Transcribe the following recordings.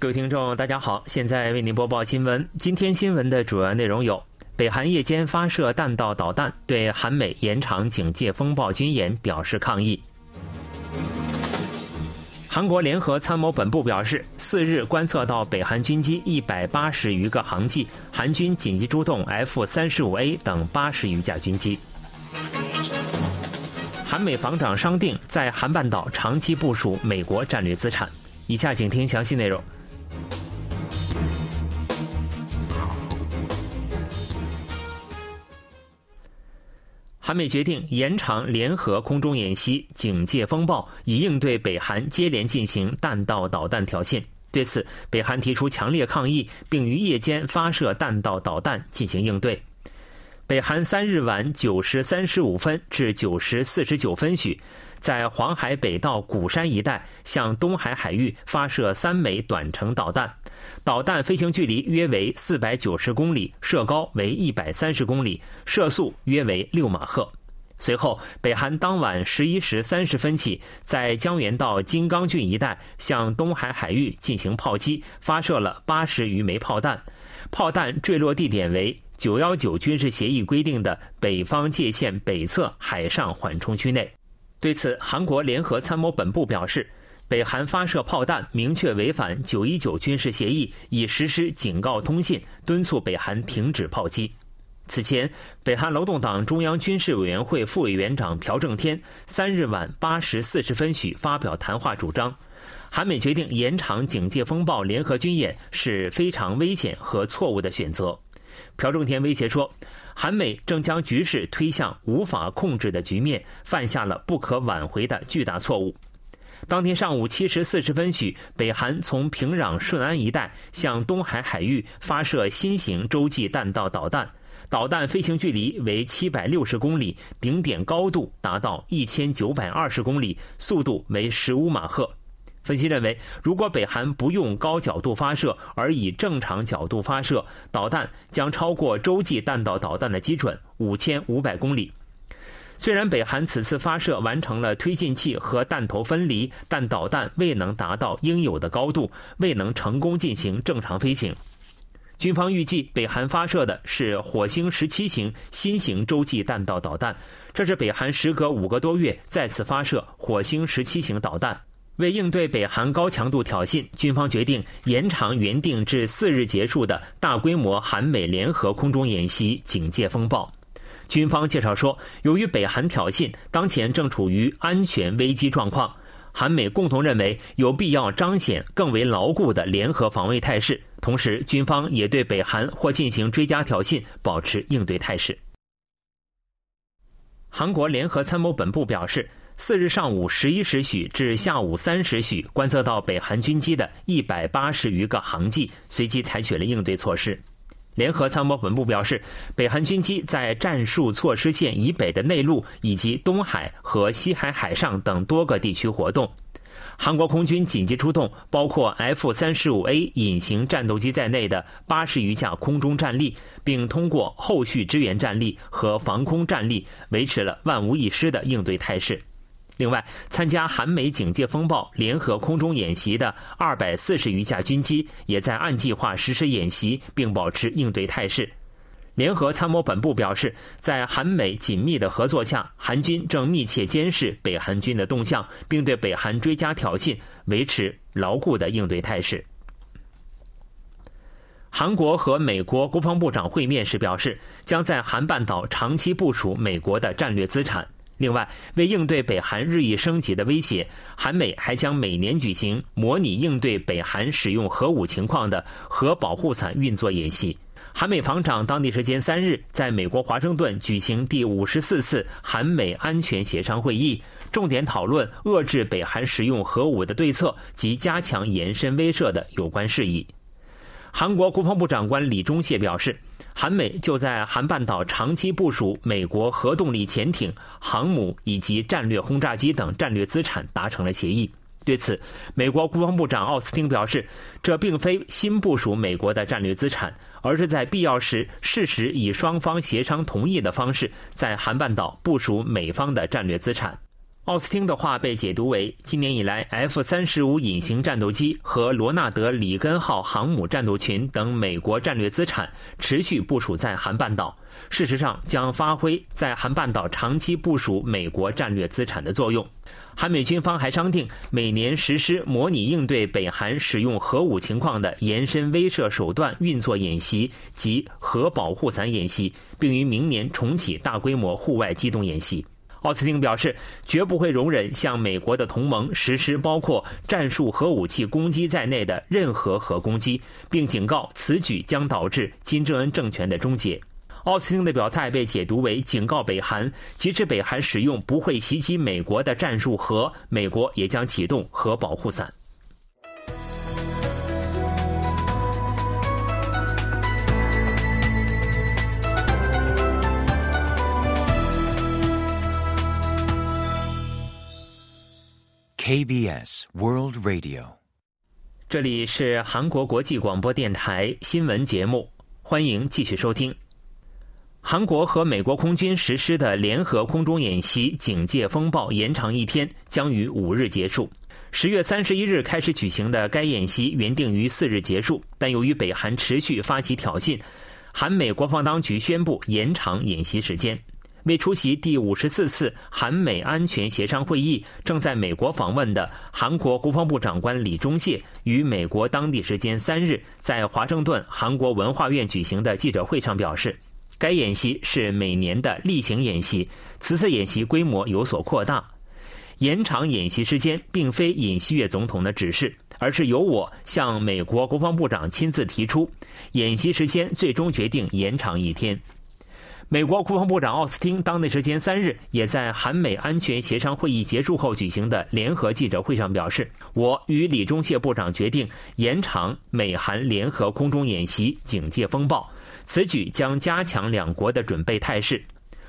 各位听众，大家好，现在为您播报新闻。今天新闻的主要内容有：北韩夜间发射弹道导弹，对韩美延长警戒风暴军演表示抗议。韩国联合参谋本部表示，四日观测到北韩军机一百八十余个航迹，韩军紧急出动 F 三十五 A 等八十余架军机。韩美防长商定在韩半岛长期部署美国战略资产。以下请听详细内容。韩美决定延长联合空中演习“警戒风暴”，以应对北韩接连进行弹道导弹挑衅。对此，北韩提出强烈抗议，并于夜间发射弹道导弹进行应对。北韩三日晚九时三十五分至九时四十九分许，在黄海北道鼓山一带向东海海域发射三枚短程导弹，导弹飞行距离约为四百九十公里，射高为一百三十公里，射速约为六马赫。随后，北韩当晚十一时三十分起，在江原道金刚郡一带向东海海域进行炮击，发射了八十余枚炮弹，炮弹坠落地点为。九幺九军事协议规定的北方界线北侧海上缓冲区内，对此，韩国联合参谋本部表示，北韩发射炮弹明确违反九一九军事协议，已实施警告通信，敦促北韩停止炮击。此前，北韩劳动党中央军事委员会副委员长朴正天三日晚八时四十分许发表谈话，主张，韩美决定延长警戒风暴联合军演是非常危险和错误的选择。朴正天威胁说，韩美正将局势推向无法控制的局面，犯下了不可挽回的巨大错误。当天上午七时四十分许，北韩从平壤顺安一带向东海海域发射新型洲际弹道导弹，导弹飞行距离为七百六十公里，顶点高度达到一千九百二十公里，速度为十五马赫。分析认为，如果北韩不用高角度发射，而以正常角度发射，导弹将超过洲际弹道导弹的基准五千五百公里。虽然北韩此次发射完成了推进器和弹头分离，但导弹未能达到应有的高度，未能成功进行正常飞行。军方预计，北韩发射的是火星十七型新型洲际弹道导弹，这是北韩时隔五个多月再次发射火星十七型导弹。为应对北韩高强度挑衅，军方决定延长原定至四日结束的大规模韩美联合空中演习“警戒风暴”。军方介绍说，由于北韩挑衅，当前正处于安全危机状况，韩美共同认为有必要彰显更为牢固的联合防卫态势。同时，军方也对北韩或进行追加挑衅保持应对态势。韩国联合参谋本部表示。四日上午十一时许至下午三时许，观测到北韩军机的一百八十余个航迹，随即采取了应对措施。联合参谋本部表示，北韩军机在战术措施线以北的内陆以及东海和西海海上等多个地区活动。韩国空军紧急出动包括 F 三十五 A 隐形战斗机在内的八十余架空中战力，并通过后续支援战力和防空战力，维持了万无一失的应对态势。另外，参加韩美警戒风暴联合空中演习的二百四十余架军机，也在按计划实施演习，并保持应对态势。联合参谋本部表示，在韩美紧密的合作下，韩军正密切监视北韩军的动向，并对北韩追加挑衅维持牢固的应对态势。韩国和美国国防部长会面时表示，将在韩半岛长期部署美国的战略资产。另外，为应对北韩日益升级的威胁，韩美还将每年举行模拟应对北韩使用核武情况的核保护伞运作演习。韩美防长当地时间三日在美国华盛顿举行第五十四次韩美安全协商会议，重点讨论遏制北韩使用核武的对策及加强延伸威慑的有关事宜。韩国国防部长官李忠谢表示，韩美就在韩半岛长期部署美国核动力潜艇、航母以及战略轰炸机等战略资产达成了协议。对此，美国国防部长奥斯汀表示，这并非新部署美国的战略资产，而是在必要时适时以双方协商同意的方式，在韩半岛部署美方的战略资产。奥斯汀的话被解读为：今年以来，F 三十五隐形战斗机和罗纳德·里根号航母战斗群等美国战略资产持续部署在韩半岛，事实上将发挥在韩半岛长期部署美国战略资产的作用。韩美军方还商定每年实施模拟应对北韩使用核武情况的延伸威慑手段运作演习及核保护伞演习，并于明年重启大规模户外机动演习。奥斯汀表示，绝不会容忍向美国的同盟实施包括战术核武器攻击在内的任何核攻击，并警告此举将导致金正恩政权的终结。奥斯汀的表态被解读为警告北韩，即使北韩使用不会袭击美国的战术核，美国也将启动核保护伞。KBS World Radio，这里是韩国国际广播电台新闻节目，欢迎继续收听。韩国和美国空军实施的联合空中演习“警戒风暴”延长一天，将于五日结束。十月三十一日开始举行的该演习原定于四日结束，但由于北韩持续发起挑衅，韩美国防当局宣布延长演习时间。为出席第五十四次韩美安全协商会议，正在美国访问的韩国国防部长官李忠谢于美国当地时间三日在华盛顿韩国文化院举行的记者会上表示，该演习是每年的例行演习，此次演习规模有所扩大。延长演习时间并非尹锡悦总统的指示，而是由我向美国国防部长亲自提出，演习时间最终决定延长一天。美国国防部长奥斯汀当地时间三日也在韩美安全协商会议结束后举行的联合记者会上表示：“我与李忠谢部长决定延长美韩联合空中演习‘警戒风暴’，此举将加强两国的准备态势。”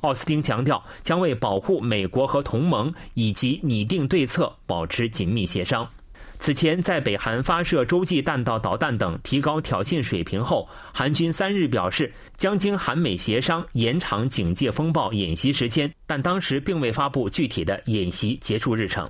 奥斯汀强调，将为保护美国和同盟以及拟定对策保持紧密协商。此前，在北韩发射洲际弹道导弹等提高挑衅水平后，韩军三日表示将经韩美协商延长警戒风暴演习时间，但当时并未发布具体的演习结束日程。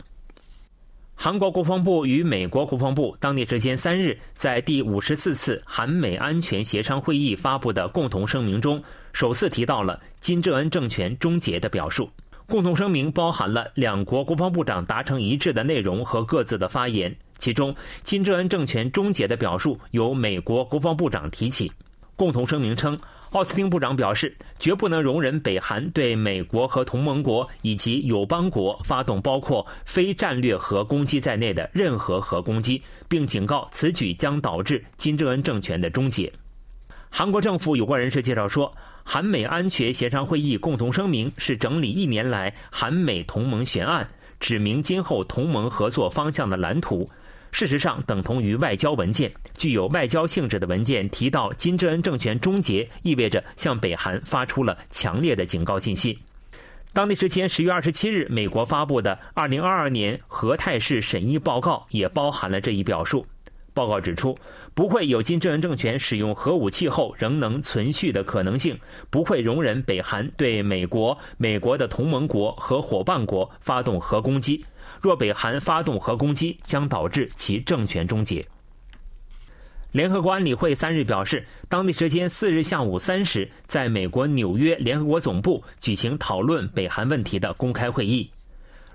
韩国国防部与美国国防部当地时间三日在第五十四次韩美安全协商会议发布的共同声明中，首次提到了金正恩政权终结的表述。共同声明包含了两国国防部长达成一致的内容和各自的发言。其中，金正恩政权终结的表述由美国国防部长提起。共同声明称，奥斯汀部长表示，绝不能容忍北韩对美国和同盟国以及友邦国发动包括非战略核攻击在内的任何核攻击，并警告此举将导致金正恩政权的终结。韩国政府有关人士介绍说。韩美安全协商会议共同声明是整理一年来韩美同盟悬案，指明今后同盟合作方向的蓝图。事实上，等同于外交文件。具有外交性质的文件提到金正恩政权终结，意味着向北韩发出了强烈的警告信息。当地时间十月二十七日，美国发布的二零二二年核态势审议报告也包含了这一表述。报告指出，不会有金正恩政权使用核武器后仍能存续的可能性，不会容忍北韩对美国、美国的同盟国和伙伴国发动核攻击。若北韩发动核攻击，将导致其政权终结。联合国安理会三日表示，当地时间四日下午三时，在美国纽约联合国总部举行讨论北韩问题的公开会议。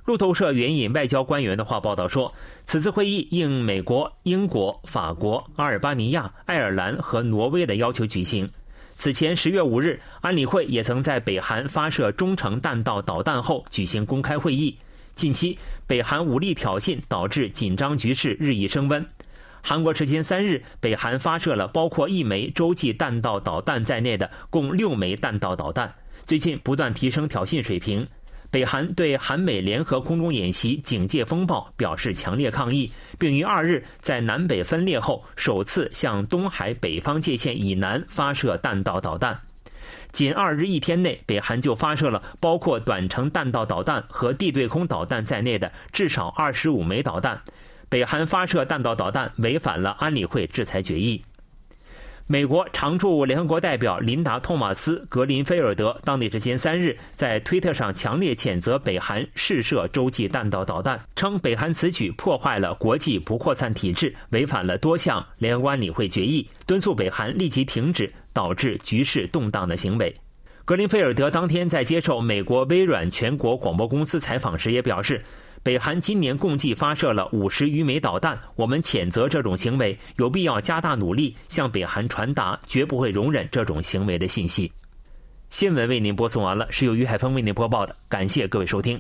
路透社援引外交官员的话报道说，此次会议应美国、英国、法国、阿尔巴尼亚、爱尔兰和挪威的要求举行。此前十月五日，安理会也曾在北韩发射中程弹道导弹后举行公开会议。近期，北韩武力挑衅导致紧张局势日益升温。韩国时间三日，北韩发射了包括一枚洲际弹道导弹在内的共六枚弹道导弹，最近不断提升挑衅水平。北韩对韩美联合空中演习“警戒风暴”表示强烈抗议，并于二日在南北分裂后首次向东海北方界限以南发射弹道导弹。仅二日一天内，北韩就发射了包括短程弹道导弹和地对空导弹在内的至少二十五枚导弹。北韩发射弹道导弹违反了安理会制裁决议。美国常驻联合国代表琳达·托马斯·格林菲尔德当地时间三日在推特上强烈谴责北韩试射洲际弹道导弹，称北韩此举破坏了国际不扩散体制，违反了多项联合国安理会决议，敦促北韩立即停止导致局势动荡的行为。格林菲尔德当天在接受美国微软全国广播公司采访时也表示。北韩今年共计发射了五十余枚导弹，我们谴责这种行为，有必要加大努力向北韩传达绝不会容忍这种行为的信息。新闻为您播送完了，是由于海峰为您播报的，感谢各位收听。